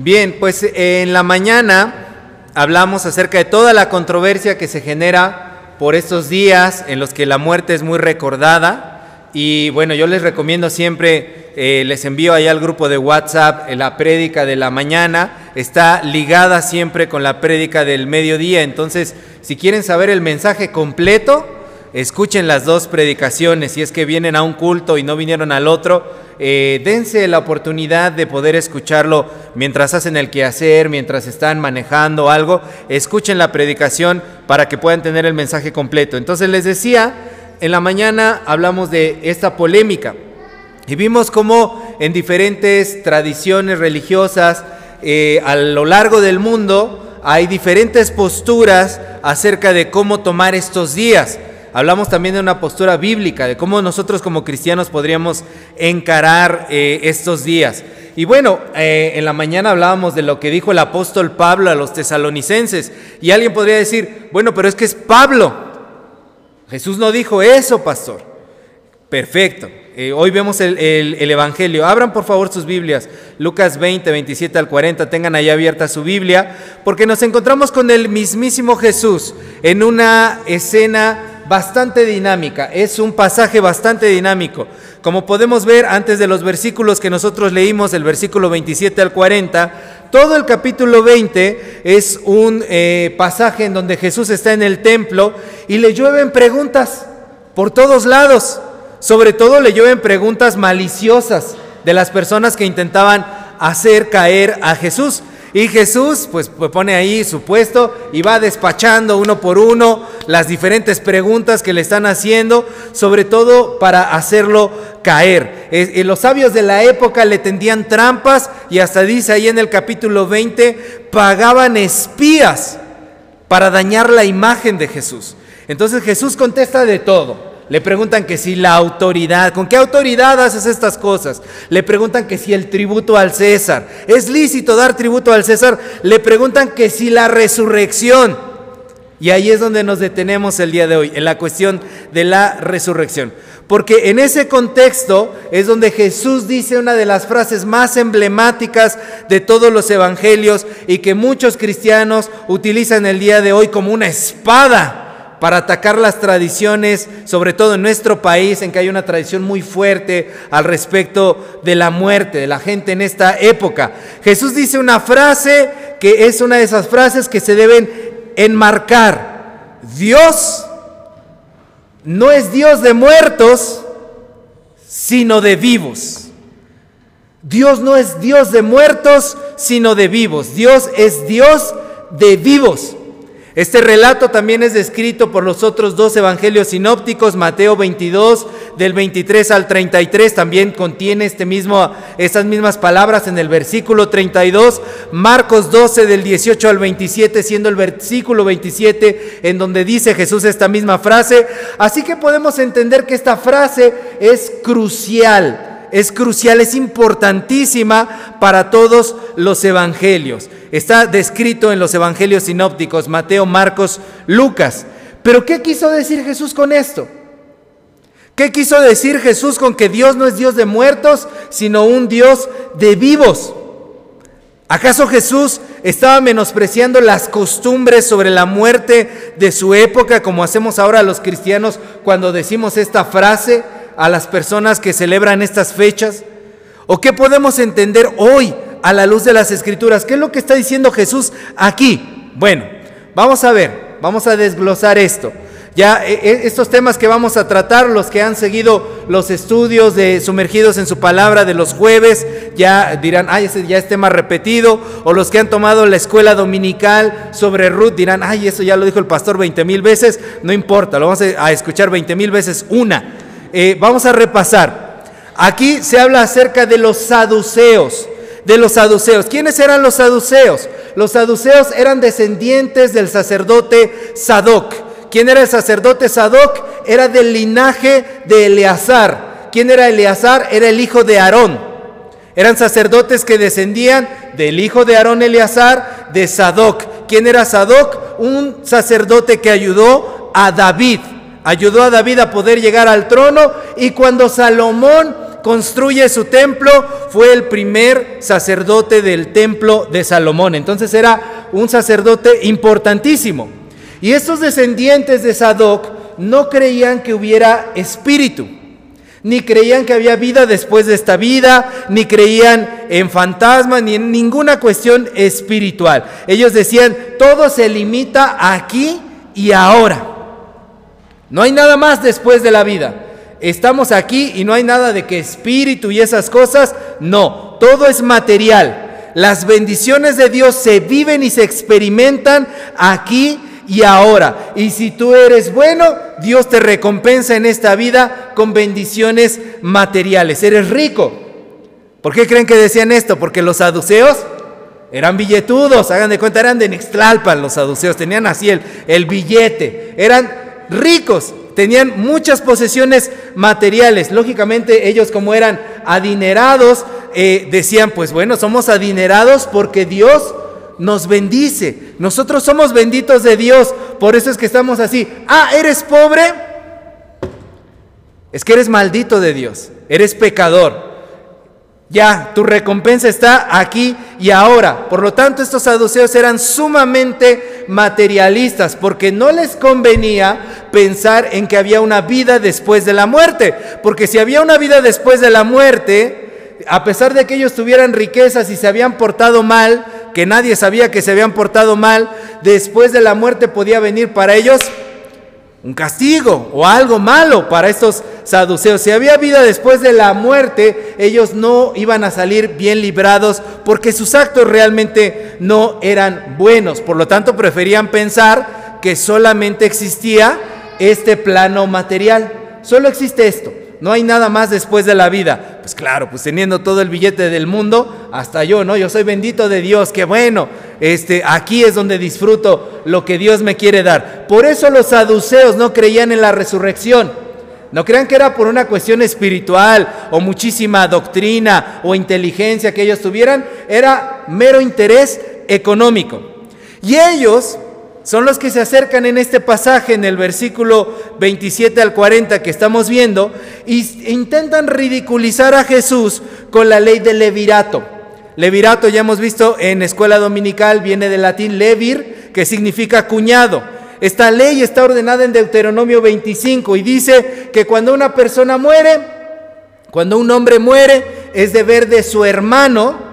Bien, pues en la mañana hablamos acerca de toda la controversia que se genera por estos días en los que la muerte es muy recordada. Y bueno, yo les recomiendo siempre, eh, les envío allá al grupo de WhatsApp la prédica de la mañana, está ligada siempre con la prédica del mediodía, entonces si quieren saber el mensaje completo, escuchen las dos predicaciones, si es que vienen a un culto y no vinieron al otro, eh, dense la oportunidad de poder escucharlo mientras hacen el quehacer, mientras están manejando algo, escuchen la predicación para que puedan tener el mensaje completo. Entonces les decía, en la mañana hablamos de esta polémica y vimos cómo en diferentes tradiciones religiosas eh, a lo largo del mundo hay diferentes posturas acerca de cómo tomar estos días. Hablamos también de una postura bíblica, de cómo nosotros como cristianos podríamos encarar eh, estos días. Y bueno, eh, en la mañana hablábamos de lo que dijo el apóstol Pablo a los tesalonicenses. Y alguien podría decir, bueno, pero es que es Pablo. Jesús no dijo eso, pastor. Perfecto. Eh, hoy vemos el, el, Evangelio. Abran por favor sus Biblias. Lucas 20, 27 al 40. Tengan ahí abierta su Biblia. Porque nos encontramos con el mismísimo Jesús en una escena bastante dinámica, es un pasaje bastante dinámico. Como podemos ver antes de los versículos que nosotros leímos, el versículo 27 al 40, todo el capítulo 20 es un eh, pasaje en donde Jesús está en el templo y le llueven preguntas por todos lados. Sobre todo le llueven preguntas maliciosas de las personas que intentaban hacer caer a Jesús. Y Jesús pues, pues pone ahí su puesto y va despachando uno por uno las diferentes preguntas que le están haciendo, sobre todo para hacerlo caer. Los sabios de la época le tendían trampas y hasta dice ahí en el capítulo 20, pagaban espías para dañar la imagen de Jesús. Entonces Jesús contesta de todo. Le preguntan que si la autoridad, ¿con qué autoridad haces estas cosas? Le preguntan que si el tributo al César, ¿es lícito dar tributo al César? Le preguntan que si la resurrección. Y ahí es donde nos detenemos el día de hoy, en la cuestión de la resurrección. Porque en ese contexto es donde Jesús dice una de las frases más emblemáticas de todos los evangelios y que muchos cristianos utilizan el día de hoy como una espada para atacar las tradiciones, sobre todo en nuestro país, en que hay una tradición muy fuerte al respecto de la muerte de la gente en esta época. Jesús dice una frase que es una de esas frases que se deben enmarcar. Dios no es Dios de muertos, sino de vivos. Dios no es Dios de muertos, sino de vivos. Dios es Dios de vivos. Este relato también es descrito por los otros dos evangelios sinópticos, Mateo 22 del 23 al 33 también contiene este mismo, estas mismas palabras en el versículo 32, Marcos 12 del 18 al 27 siendo el versículo 27 en donde dice Jesús esta misma frase, así que podemos entender que esta frase es crucial es crucial, es importantísima para todos los evangelios. Está descrito en los evangelios sinópticos, Mateo, Marcos, Lucas. Pero ¿qué quiso decir Jesús con esto? ¿Qué quiso decir Jesús con que Dios no es Dios de muertos, sino un Dios de vivos? ¿Acaso Jesús estaba menospreciando las costumbres sobre la muerte de su época, como hacemos ahora los cristianos cuando decimos esta frase? A las personas que celebran estas fechas? ¿O qué podemos entender hoy a la luz de las escrituras? ¿Qué es lo que está diciendo Jesús aquí? Bueno, vamos a ver, vamos a desglosar esto. Ya e, e, estos temas que vamos a tratar, los que han seguido los estudios de sumergidos en su palabra de los jueves, ya dirán, ay, ese ya es tema repetido, o los que han tomado la escuela dominical sobre Ruth dirán, ay, eso ya lo dijo el pastor 20 mil veces, no importa, lo vamos a escuchar 20 mil veces una. Eh, vamos a repasar. Aquí se habla acerca de los saduceos. De los saduceos. ¿Quiénes eran los saduceos? Los saduceos eran descendientes del sacerdote Sadoc. ¿Quién era el sacerdote Sadoc? Era del linaje de Eleazar. ¿Quién era Eleazar? Era el hijo de Aarón. Eran sacerdotes que descendían del hijo de Aarón Eleazar, de Sadoc. ¿Quién era Sadoc? Un sacerdote que ayudó a David ayudó a David a poder llegar al trono y cuando Salomón construye su templo, fue el primer sacerdote del templo de Salomón. Entonces era un sacerdote importantísimo. Y estos descendientes de Sadoc no creían que hubiera espíritu, ni creían que había vida después de esta vida, ni creían en fantasmas, ni en ninguna cuestión espiritual. Ellos decían, todo se limita aquí y ahora. No hay nada más después de la vida. Estamos aquí y no hay nada de que espíritu y esas cosas. No, todo es material. Las bendiciones de Dios se viven y se experimentan aquí y ahora. Y si tú eres bueno, Dios te recompensa en esta vida con bendiciones materiales. Eres rico. ¿Por qué creen que decían esto? Porque los saduceos eran billetudos, hagan de cuenta, eran de Nextlalpan los saduceos, tenían así el, el billete, eran ricos, tenían muchas posesiones materiales. Lógicamente ellos como eran adinerados, eh, decían, pues bueno, somos adinerados porque Dios nos bendice. Nosotros somos benditos de Dios. Por eso es que estamos así. Ah, ¿eres pobre? Es que eres maldito de Dios. Eres pecador. Ya, tu recompensa está aquí y ahora. Por lo tanto, estos saduceos eran sumamente materialistas porque no les convenía pensar en que había una vida después de la muerte. Porque si había una vida después de la muerte, a pesar de que ellos tuvieran riquezas y se habían portado mal, que nadie sabía que se habían portado mal, después de la muerte podía venir para ellos un castigo o algo malo para estos saduceos. Si había vida después de la muerte, ellos no iban a salir bien librados porque sus actos realmente no eran buenos. Por lo tanto, preferían pensar que solamente existía este plano material. Solo existe esto. No hay nada más después de la vida. Pues claro, pues teniendo todo el billete del mundo, hasta yo, ¿no? Yo soy bendito de Dios, qué bueno. Este, aquí es donde disfruto lo que Dios me quiere dar. Por eso los saduceos no creían en la resurrección. No crean que era por una cuestión espiritual o muchísima doctrina o inteligencia que ellos tuvieran, era mero interés económico. Y ellos son los que se acercan en este pasaje, en el versículo 27 al 40 que estamos viendo, e intentan ridiculizar a Jesús con la ley del levirato. Levirato ya hemos visto en escuela dominical, viene del latín levir, que significa cuñado. Esta ley está ordenada en Deuteronomio 25 y dice que cuando una persona muere, cuando un hombre muere, es deber de su hermano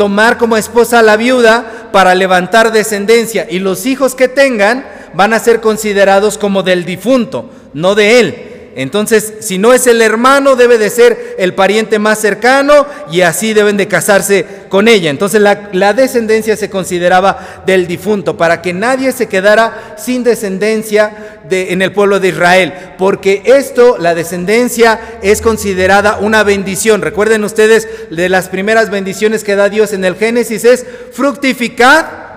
tomar como esposa a la viuda para levantar descendencia y los hijos que tengan van a ser considerados como del difunto, no de él. Entonces, si no es el hermano, debe de ser el pariente más cercano y así deben de casarse con ella. Entonces, la, descendencia se consideraba del difunto para que nadie se quedara sin descendencia de, en el pueblo de Israel, porque esto, la descendencia, es considerada una bendición. Recuerden ustedes de las primeras bendiciones que da Dios en el Génesis es fructificar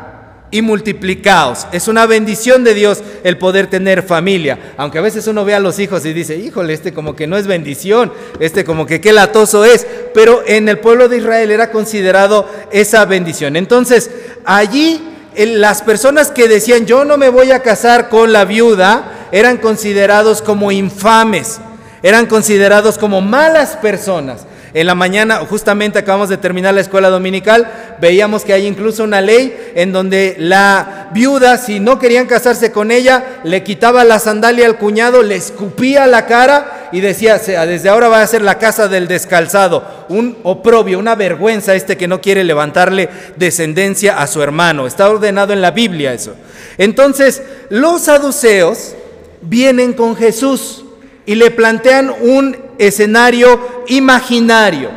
y multiplicaos. Es una bendición de Dios el poder tener familia. Aunque a veces uno ve a los hijos y dice, híjole, este como que no es bendición, este como que qué latoso es. Pero en el pueblo de Israel era considerado esa bendición. Entonces, allí las personas que decían, yo no me voy a casar con la viuda, eran considerados como infames, eran considerados como malas personas. En la mañana, justamente acabamos de terminar la escuela dominical, veíamos que hay incluso una ley en donde la viuda, si no querían casarse con ella, le quitaba la sandalia al cuñado, le escupía la cara y decía, desde ahora va a ser la casa del descalzado. Un oprobio, una vergüenza este que no quiere levantarle descendencia a su hermano. Está ordenado en la Biblia eso. Entonces, los saduceos vienen con Jesús y le plantean un escenario imaginario.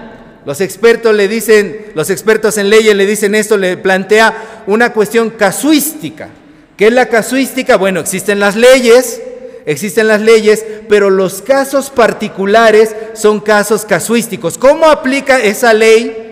Los expertos le dicen, los expertos en leyes le dicen esto, le plantea una cuestión casuística. ¿Qué es la casuística? Bueno, existen las leyes, existen las leyes, pero los casos particulares son casos casuísticos. ¿Cómo aplica esa ley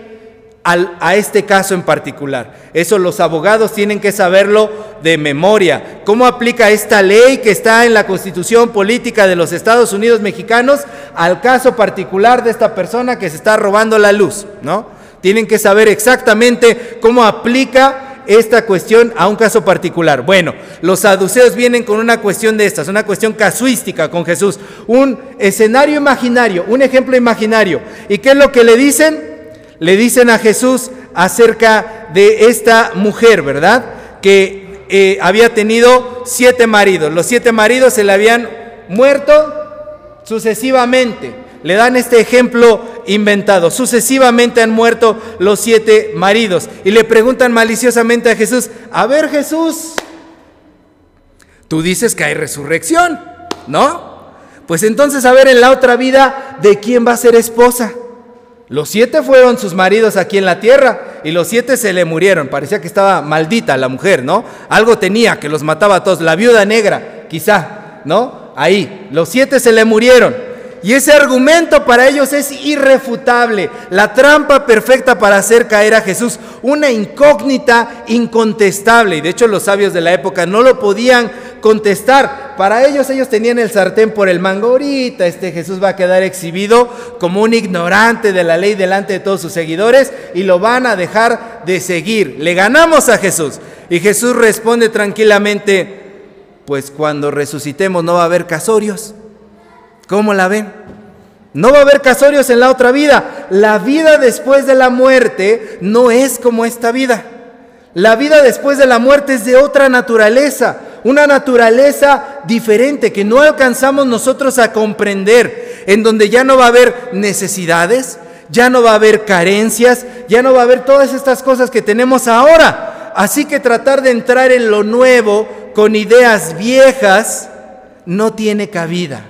a este caso en particular. Eso los abogados tienen que saberlo de memoria. ¿Cómo aplica esta ley que está en la constitución política de los Estados Unidos mexicanos al caso particular de esta persona que se está robando la luz? ¿no? Tienen que saber exactamente cómo aplica esta cuestión a un caso particular. Bueno, los saduceos vienen con una cuestión de estas, una cuestión casuística con Jesús, un escenario imaginario, un ejemplo imaginario. ¿Y qué es lo que le dicen? Le dicen a Jesús acerca de esta mujer, ¿verdad? Que eh, había tenido siete maridos. Los siete maridos se le habían muerto sucesivamente. Le dan este ejemplo inventado. Sucesivamente han muerto los siete maridos. Y le preguntan maliciosamente a Jesús, a ver Jesús, tú dices que hay resurrección, ¿no? Pues entonces a ver en la otra vida, ¿de quién va a ser esposa? Los siete fueron sus maridos aquí en la tierra y los siete se le murieron. Parecía que estaba maldita la mujer, ¿no? Algo tenía que los mataba a todos. La viuda negra, quizá, ¿no? Ahí, los siete se le murieron. Y ese argumento para ellos es irrefutable, la trampa perfecta para hacer caer a Jesús, una incógnita incontestable. Y de hecho los sabios de la época no lo podían contestar. Para ellos ellos tenían el sartén por el mango. Ahorita este Jesús va a quedar exhibido como un ignorante de la ley delante de todos sus seguidores y lo van a dejar de seguir. Le ganamos a Jesús. Y Jesús responde tranquilamente, pues cuando resucitemos no va a haber casorios. ¿Cómo la ven? No va a haber casorios en la otra vida. La vida después de la muerte no es como esta vida. La vida después de la muerte es de otra naturaleza, una naturaleza diferente que no alcanzamos nosotros a comprender, en donde ya no va a haber necesidades, ya no va a haber carencias, ya no va a haber todas estas cosas que tenemos ahora. Así que tratar de entrar en lo nuevo con ideas viejas no tiene cabida.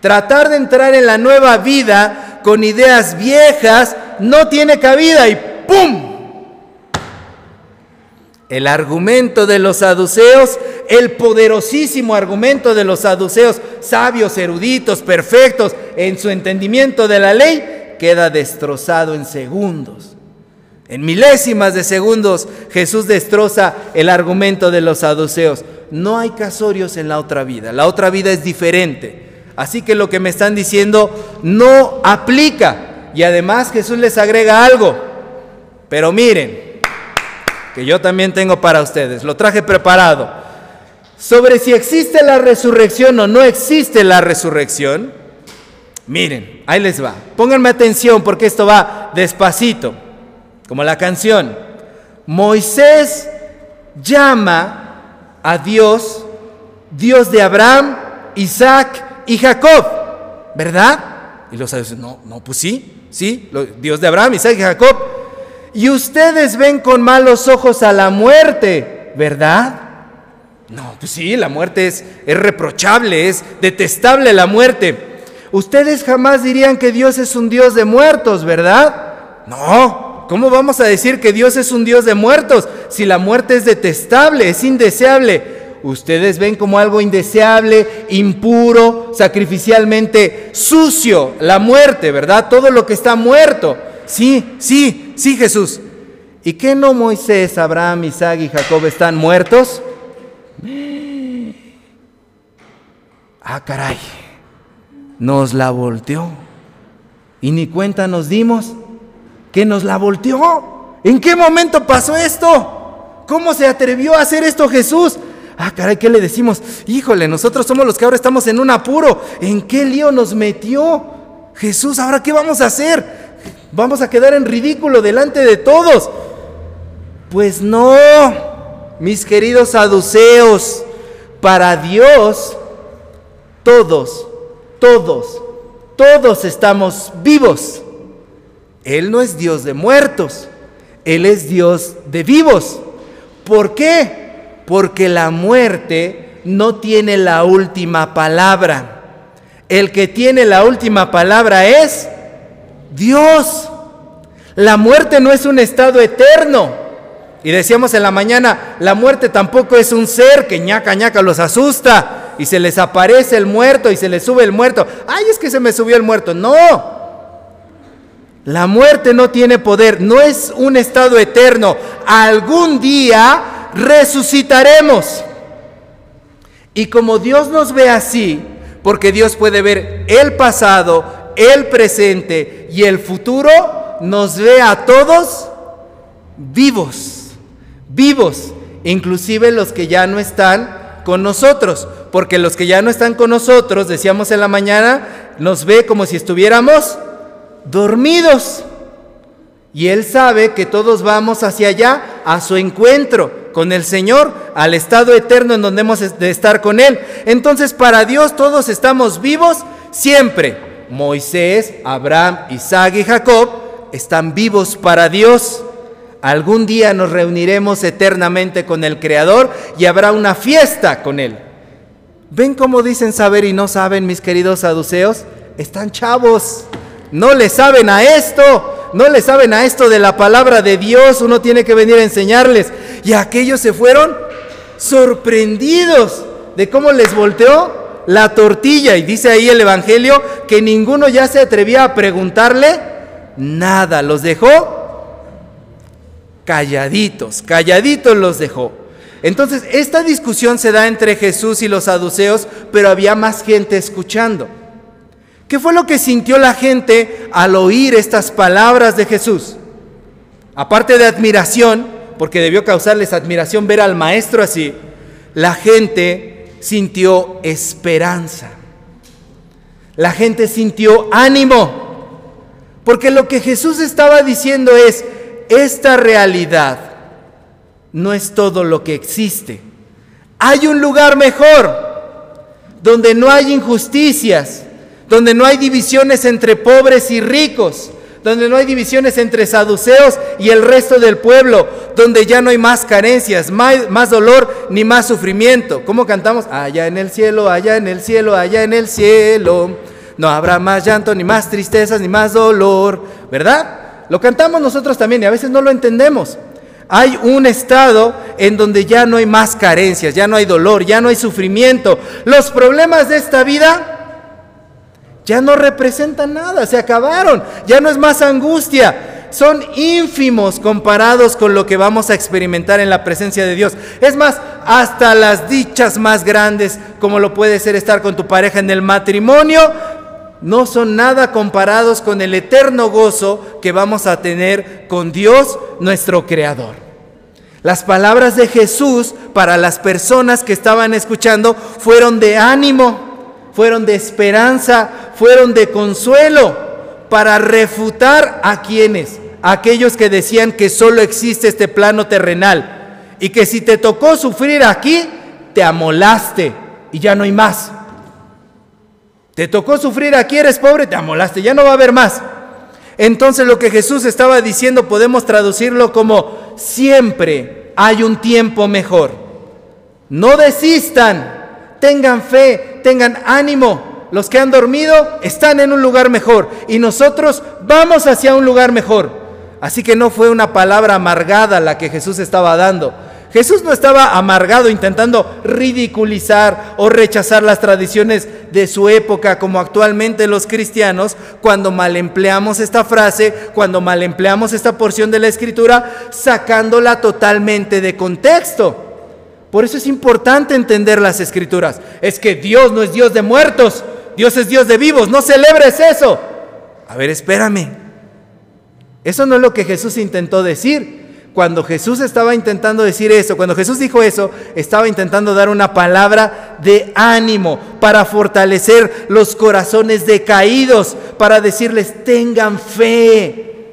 Tratar de entrar en la nueva vida con ideas viejas no tiene cabida y ¡pum! El argumento de los saduceos, el poderosísimo argumento de los saduceos, sabios, eruditos, perfectos en su entendimiento de la ley, queda destrozado en segundos. En milésimas de segundos Jesús destroza el argumento de los saduceos. No hay casorios en la otra vida, la otra vida es diferente. Así que lo que me están diciendo no aplica. Y además Jesús les agrega algo. Pero miren, que yo también tengo para ustedes, lo traje preparado. Sobre si existe la resurrección o no existe la resurrección, miren, ahí les va. Pónganme atención porque esto va despacito, como la canción. Moisés llama a Dios, Dios de Abraham, Isaac y Jacob, ¿verdad? Y los sabios, no, no, pues sí, sí, Dios de Abraham, Isaac y Jacob. Y ustedes ven con malos ojos a la muerte, ¿verdad? No, pues sí, la muerte es, reprochable, es detestable la muerte. Ustedes jamás dirían que Dios es un Dios de muertos, ¿verdad? No, ¿cómo vamos a decir que Dios es un Dios de muertos si la muerte es detestable, es indeseable? ustedes ven como algo indeseable, impuro, sacrificialmente sucio, la muerte, ¿verdad? Todo lo que está muerto. Sí, sí, sí, Jesús. ¿Y qué no Moisés, Abraham, Isaac y Jacob están muertos? Ah, caray, nos la volteó. Y ni cuenta nos dimos que nos la volteó. ¿En qué momento pasó esto? ¿Cómo se atrevió a hacer esto Jesús? Ah, caray, ¿qué le decimos? Híjole, nosotros somos los que ahora estamos en un apuro. ¿En qué lío nos metió Jesús? ¿Ahora qué vamos a hacer? ¿Vamos a quedar en ridículo delante de todos? Pues no, mis queridos saduceos, para Dios todos, todos, todos estamos vivos. Él no es Dios de muertos, Él es Dios de vivos. ¿Por qué? porque la muerte no tiene la última palabra. El que tiene la última palabra es Dios. La muerte no es un estado eterno. Y decíamos en la mañana, la muerte tampoco es un ser que ñaca ñaca los asusta y se les aparece el muerto y se les sube el muerto. Ay, es que se me subió el muerto. No. La muerte no tiene poder, no es un estado eterno. Algún día resucitaremos. Y como Dios nos ve así, porque Dios puede ver el pasado, el presente y el futuro, nos ve a todos vivos. vivos, inclusive los que ya no están con nosotros, porque los que ya no están con nosotros, decíamos en la mañana, nos ve como si estuviéramos dormidos. Y Él sabe que todos vamos hacia allá, a su encuentro con el Señor, al estado eterno en donde hemos de estar con Él. Entonces para Dios todos estamos vivos siempre. Moisés, Abraham, Isaac y Jacob están vivos para Dios. Algún día nos reuniremos eternamente con el Creador y habrá una fiesta con Él. ¿Ven cómo dicen saber y no saben, mis queridos saduceos? Están chavos, no le saben a esto, no le saben a esto de la palabra de Dios, uno tiene que venir a enseñarles. Y aquellos se fueron sorprendidos de cómo les volteó la tortilla. Y dice ahí el Evangelio que ninguno ya se atrevía a preguntarle nada, los dejó calladitos, calladitos los dejó. Entonces, esta discusión se da entre Jesús y los saduceos, pero había más gente escuchando. ¿Qué fue lo que sintió la gente al oír estas palabras de Jesús? Aparte de admiración, porque debió causarles admiración ver al maestro así, la gente sintió esperanza. La gente sintió ánimo, porque lo que Jesús estaba diciendo es, esta realidad no es todo lo que existe. Hay un lugar mejor, donde no hay injusticias, donde no hay divisiones entre pobres y ricos, donde no hay divisiones entre saduceos y el resto del pueblo, donde ya no hay más carencias, más, dolor ni más sufrimiento. ¿Cómo cantamos? Allá en el cielo, allá en el cielo, allá en el cielo. No habrá más llanto, ni más tristezas, ni más dolor, ¿verdad? Lo cantamos nosotros también y a veces no lo entendemos. Hay un estado en donde ya no hay más carencias, ya no hay dolor, ya no hay sufrimiento. Los problemas de esta vida ya no representan nada, se acabaron, ya no es más angustia, son ínfimos comparados con lo que vamos a experimentar en la presencia de Dios. Es más, hasta las dichas más grandes, como lo puede ser estar con tu pareja en el matrimonio, no son nada comparados con el eterno gozo que vamos a tener con Dios nuestro Creador. Las palabras de Jesús para las personas que estaban escuchando fueron de ánimo, fueron de esperanza, fueron de consuelo para refutar a quienes, aquellos que decían que solo existe este plano terrenal y que si te tocó sufrir aquí, te amolaste y ya no hay más. Te tocó sufrir aquí, eres pobre, te amolaste, ya no va a haber más. Entonces lo que Jesús estaba diciendo podemos traducirlo como siempre hay un tiempo mejor. No desistan, tengan fe, tengan ánimo. Los que han dormido están en un lugar mejor y nosotros vamos hacia un lugar mejor. Así que no fue una palabra amargada la que Jesús estaba dando, Jesús no estaba amargado intentando ridiculizar o rechazar las tradiciones de su época como actualmente los cristianos cuando mal empleamos esta frase, cuando mal empleamos esta porción de la escritura, sacándola totalmente de contexto. Por eso es importante entender las escrituras. Es que Dios no es Dios de muertos, Dios es Dios de vivos, no celebres eso. A ver, espérame. Eso no es lo que Jesús intentó decir cuando Jesús estaba intentando decir eso, cuando Jesús dijo eso, estaba intentando dar una palabra de ánimo para fortalecer los corazones decaídos, para decirles, tengan fe.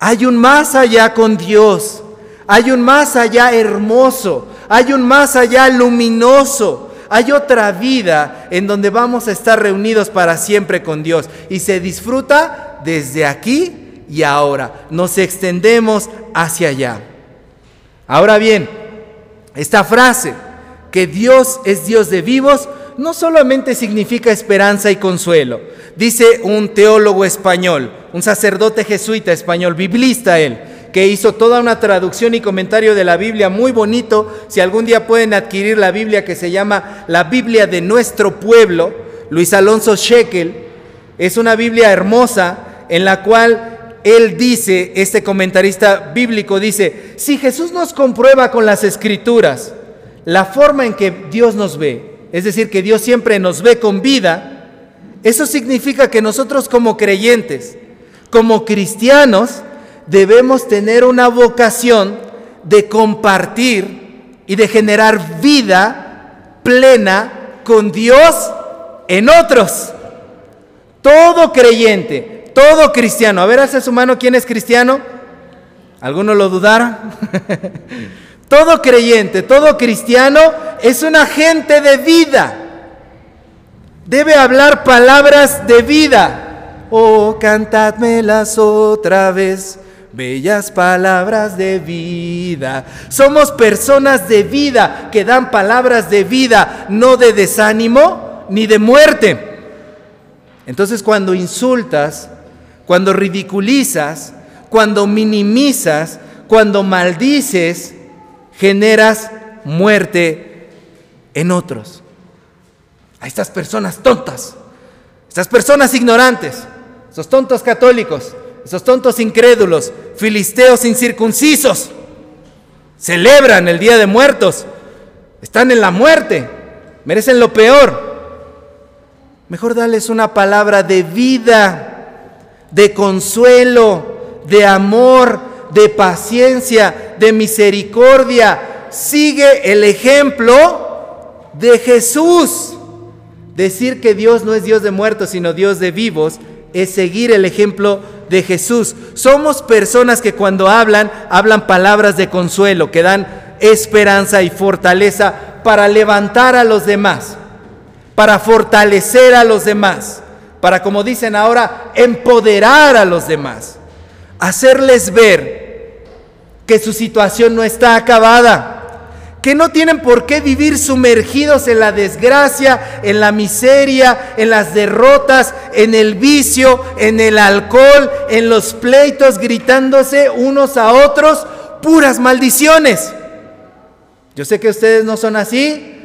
Hay un más allá con Dios, hay un más allá hermoso, hay un más allá luminoso. Hay otra vida en donde vamos a estar reunidos para siempre con Dios y se disfruta desde aquí y ahora. Nos extendemos hacia allá. Ahora bien, esta frase, que Dios es Dios de vivos, no solamente significa esperanza y consuelo. Dice un teólogo español, un sacerdote jesuita español, biblista él, que hizo toda una traducción y comentario de la Biblia muy bonito. Si algún día pueden adquirir la Biblia que se llama la Biblia de nuestro pueblo, Luis Alonso Shekel, es una Biblia hermosa en la cual él dice, este comentarista bíblico dice, si Jesús nos comprueba con las escrituras la forma en que Dios nos ve, es decir, que Dios siempre nos ve con vida, eso significa que nosotros como creyentes, como cristianos, debemos tener una vocación de compartir y de generar vida plena con Dios en otros. Todo creyente, todo cristiano. A ver, hace su mano, ¿quién es cristiano? ¿Alguno lo dudaron? todo creyente, todo cristiano es un agente de vida. Debe hablar palabras de vida. Oh, cantadmelas otra vez bellas palabras de vida. Somos personas de vida que dan palabras de vida, no de desánimo ni de muerte. Entonces cuando insultas, cuando ridiculizas, cuando minimizas, cuando maldices, generas muerte en otros. A estas personas tontas, estas personas ignorantes, esos tontos católicos, esos tontos incrédulos, filisteos incircuncisos, celebran el Día de Muertos, están en la muerte, merecen lo peor. Mejor darles una palabra de vida, de consuelo, de amor, de paciencia, de misericordia. Sigue el ejemplo de Jesús. Decir que Dios no es Dios de muertos, sino Dios de vivos, es seguir el ejemplo de Jesús. Somos personas que cuando hablan, hablan palabras de consuelo, que dan esperanza y fortaleza para levantar a los demás, para fortalecer a los demás, para, como dicen ahora, empoderar a los demás, hacerles ver que su situación no está acabada que no tienen por qué vivir sumergidos en la desgracia, en la miseria, en las derrotas, en el vicio, en el alcohol, en los pleitos, gritándose unos a otros puras maldiciones. Yo sé que ustedes no son así,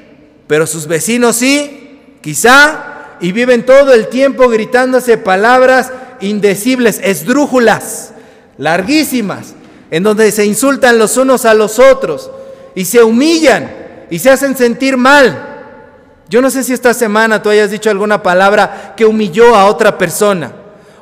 pero sus vecinos sí, quizá, y viven todo el tiempo gritándose palabras indecibles, esdrújulas, larguísimas, en donde se insultan los unos a los otros y se humillan y se hacen sentir mal. Yo no sé si esta semana tú hayas dicho alguna palabra que humilló a otra persona.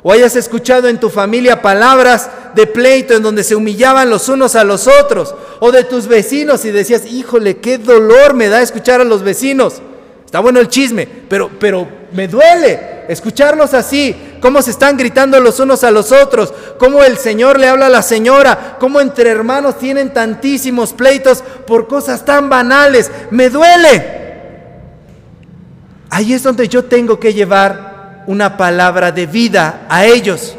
O hayas escuchado en tu familia palabras de pleito en donde se humillaban los unos a los otros. O de tus vecinos y decías, híjole, qué dolor me da escuchar a los vecinos. Está bueno el chisme, pero, pero me duele escucharlos así, cómo se están gritando los unos a los otros, cómo el Señor le habla a la señora, cómo entre hermanos tienen tantísimos pleitos por cosas tan banales. Me duele. Ahí es donde yo tengo que llevar una palabra de vida a ellos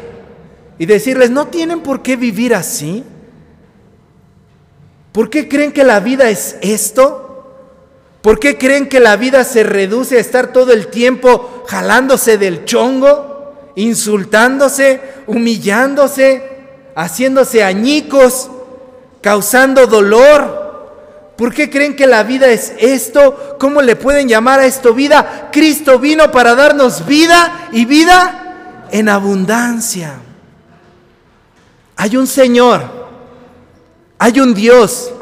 y decirles, no tienen por qué vivir así. ¿Por qué creen que la vida es esto? ¿Por qué creen que la vida se reduce a estar todo el tiempo jalándose del chongo, insultándose, humillándose, haciéndose añicos, causando dolor? ¿Por qué creen que la vida es esto? ¿Cómo le pueden llamar a esto vida? Cristo vino para darnos vida y vida en abundancia. Hay un Señor, hay un Dios,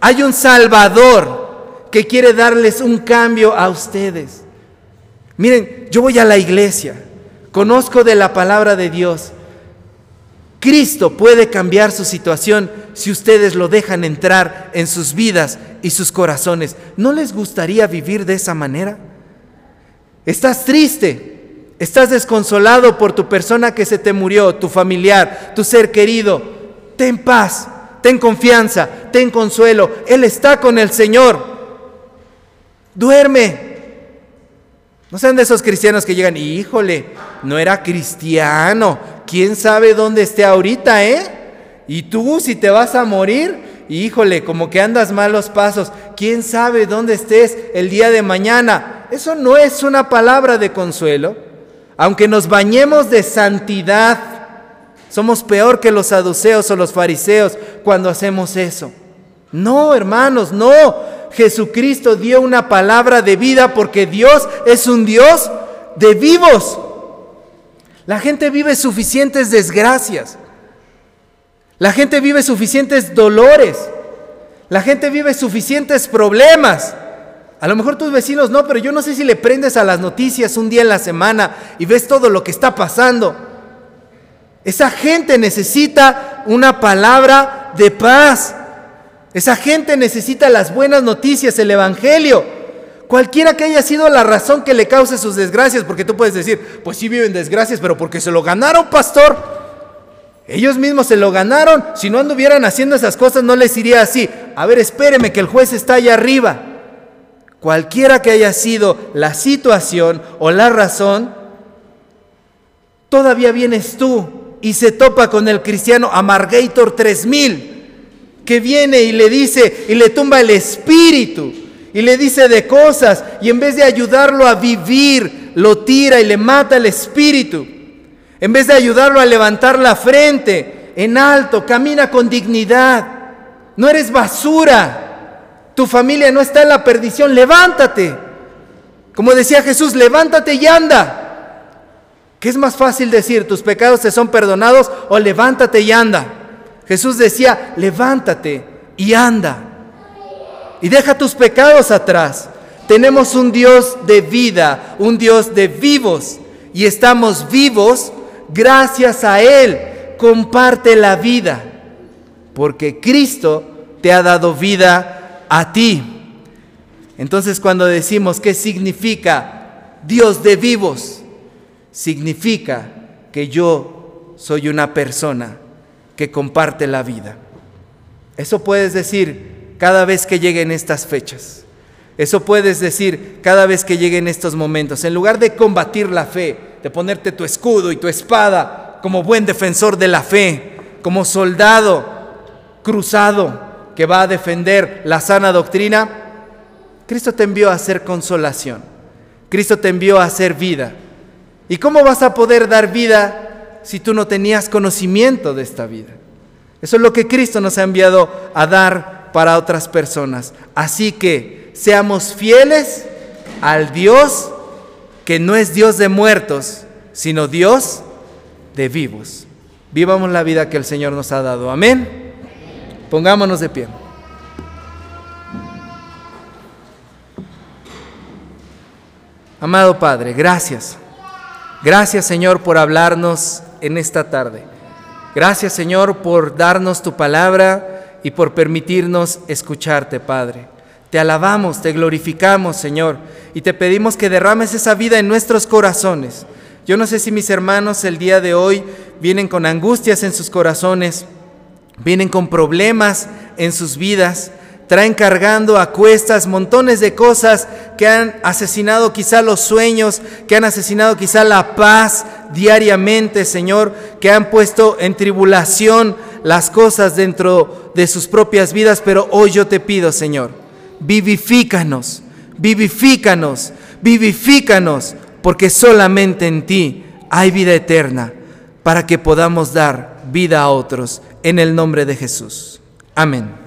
hay un Salvador que quiere darles un cambio a ustedes. Miren, yo voy a la iglesia, conozco de la palabra de Dios. Cristo puede cambiar su situación si ustedes lo dejan entrar en sus vidas y sus corazones. ¿No les gustaría vivir de esa manera? Estás triste, estás desconsolado por tu persona que se te murió, tu familiar, tu ser querido. Ten paz, ten confianza, ten consuelo. Él está con el Señor. Duerme. No sean de esos cristianos que llegan, híjole, no era cristiano. ¿Quién sabe dónde esté ahorita, eh? Y tú, si te vas a morir, híjole, como que andas malos pasos. ¿Quién sabe dónde estés el día de mañana? Eso no es una palabra de consuelo. Aunque nos bañemos de santidad, somos peor que los saduceos o los fariseos cuando hacemos eso. No, hermanos, no. Jesucristo dio una palabra de vida porque Dios es un Dios de vivos. La gente vive suficientes desgracias. La gente vive suficientes dolores. La gente vive suficientes problemas. A lo mejor tus vecinos no, pero yo no sé si le prendes a las noticias un día en la semana y ves todo lo que está pasando. Esa gente necesita una palabra de paz Esa gente necesita las buenas noticias, el Evangelio. Cualquiera que haya sido la razón que le cause sus desgracias, porque tú puedes decir, pues sí viven desgracias, pero porque se lo ganaron, pastor. Ellos mismos se lo ganaron. Si no anduvieran haciendo esas cosas, no les iría así. A ver, espéreme que el juez está allá arriba. Cualquiera que haya sido la situación o la razón, todavía vienes tú y se topa con el cristiano Amargator 3000, que viene y le dice y le tumba el espíritu y le dice de cosas y en vez de ayudarlo a vivir, lo tira y le mata el espíritu. En vez de ayudarlo a levantar la frente en alto, camina con dignidad. No eres basura. Tu familia no está en la perdición. Levántate. Como decía Jesús, levántate y anda. ¿Qué es más fácil decir? ¿Tus pecados te son perdonados o levántate y anda? Jesús decía, levántate y anda. Y deja tus pecados atrás. Tenemos un Dios de vida, un Dios de vivos. Y estamos vivos gracias a Él, comparte la vida, porque Cristo te ha dado vida a ti. Entonces cuando decimos qué significa Dios de vivos, significa que yo soy una persona que comparte la vida. Eso puedes decir cada vez que lleguen estas fechas. Eso puedes decir cada vez que lleguen estos momentos. En lugar de combatir la fe, de ponerte tu escudo y tu espada como buen defensor de la fe, como soldado cruzado que va a defender la sana doctrina, Cristo te envió a hacer consolación. Cristo te envió a hacer vida. ¿Y cómo vas a poder dar vida si tú no tenías conocimiento de esta vida? Eso es lo que Cristo nos ha enviado a dar para otras personas. Así que seamos fieles al Dios que no es Dios de muertos, sino Dios de vivos. Vivamos la vida que el Señor nos ha dado. Amén. Pongámonos de pie. Amado Padre, gracias. Gracias Señor por hablarnos en esta tarde. Gracias Señor por darnos tu palabra y por permitirnos escucharte, Padre. Te alabamos, te glorificamos, Señor, y te pedimos que derrames esa vida en nuestros corazones. Yo no sé si mis hermanos el día de hoy vienen con angustias en sus corazones, vienen con problemas en sus vidas, traen cargando a cuestas montones de cosas que han asesinado quizá los sueños, que han asesinado quizá la paz diariamente, Señor, que han puesto en tribulación las cosas dentro de sus propias vidas, pero hoy yo te pido, Señor, vivifícanos, vivifícanos, vivifícanos, porque solamente en ti hay vida eterna para que podamos dar vida a otros en el nombre de Jesús. Amén.